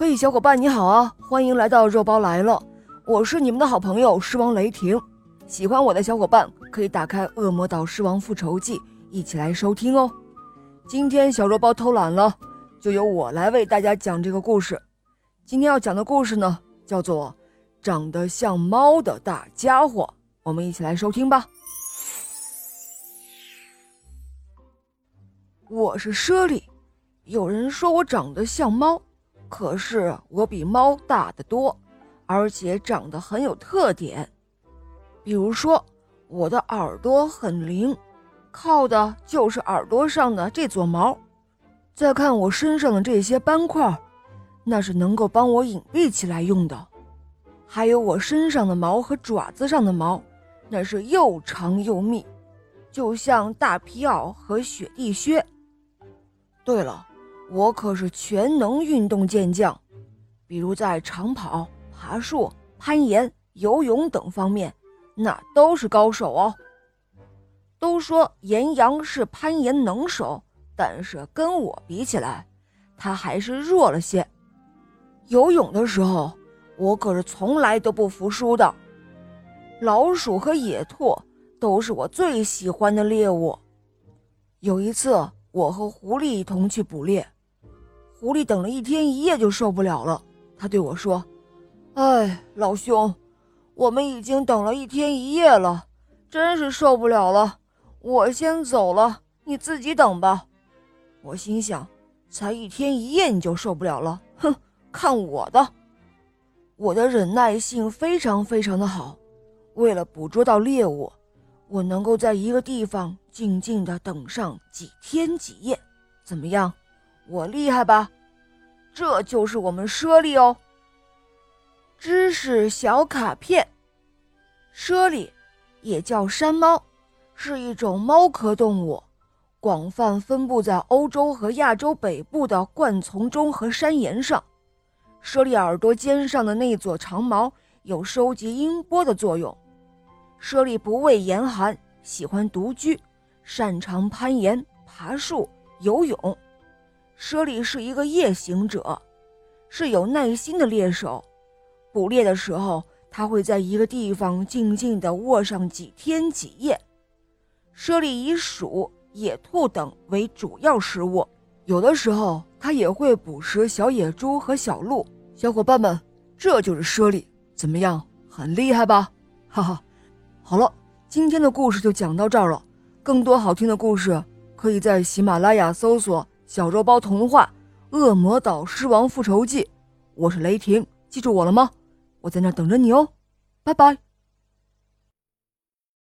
嘿，小伙伴你好啊！欢迎来到肉包来了，我是你们的好朋友狮王雷霆。喜欢我的小伙伴可以打开《恶魔岛狮王复仇记》，一起来收听哦。今天小肉包偷懒了，就由我来为大家讲这个故事。今天要讲的故事呢，叫做《长得像猫的大家伙》，我们一起来收听吧。我是猞猁，有人说我长得像猫。可是我比猫大得多，而且长得很有特点。比如说，我的耳朵很灵，靠的就是耳朵上的这撮毛。再看我身上的这些斑块，那是能够帮我隐蔽起来用的。还有我身上的毛和爪子上的毛，那是又长又密，就像大皮袄和雪地靴。对了。我可是全能运动健将，比如在长跑、爬树、攀岩、游泳等方面，那都是高手哦。都说岩羊是攀岩能手，但是跟我比起来，他还是弱了些。游泳的时候，我可是从来都不服输的。老鼠和野兔都是我最喜欢的猎物。有一次，我和狐狸一同去捕猎。狐狸等了一天一夜就受不了了，他对我说：“哎，老兄，我们已经等了一天一夜了，真是受不了了，我先走了，你自己等吧。”我心想：“才一天一夜你就受不了了？哼，看我的！我的忍耐性非常非常的好，为了捕捉到猎物，我能够在一个地方静静的等上几天几夜，怎么样？”我厉害吧？这就是我们猞猁哦。知识小卡片：猞猁也叫山猫，是一种猫科动物，广泛分布在欧洲和亚洲北部的灌丛中和山岩上。猞猁耳朵尖上的那撮长毛有收集音波的作用。猞猁不畏严寒，喜欢独居，擅长攀岩、爬树、游泳。猞猁是一个夜行者，是有耐心的猎手。捕猎的时候，他会在一个地方静静地卧上几天几夜。猞猁以鼠、野兔等为主要食物，有的时候它也会捕食小野猪和小鹿。小伙伴们，这就是猞猁，怎么样？很厉害吧？哈哈。好了，今天的故事就讲到这儿了。更多好听的故事，可以在喜马拉雅搜索。小肉包童话《恶魔岛狮王复仇记》，我是雷霆，记住我了吗？我在那等着你哦，拜拜。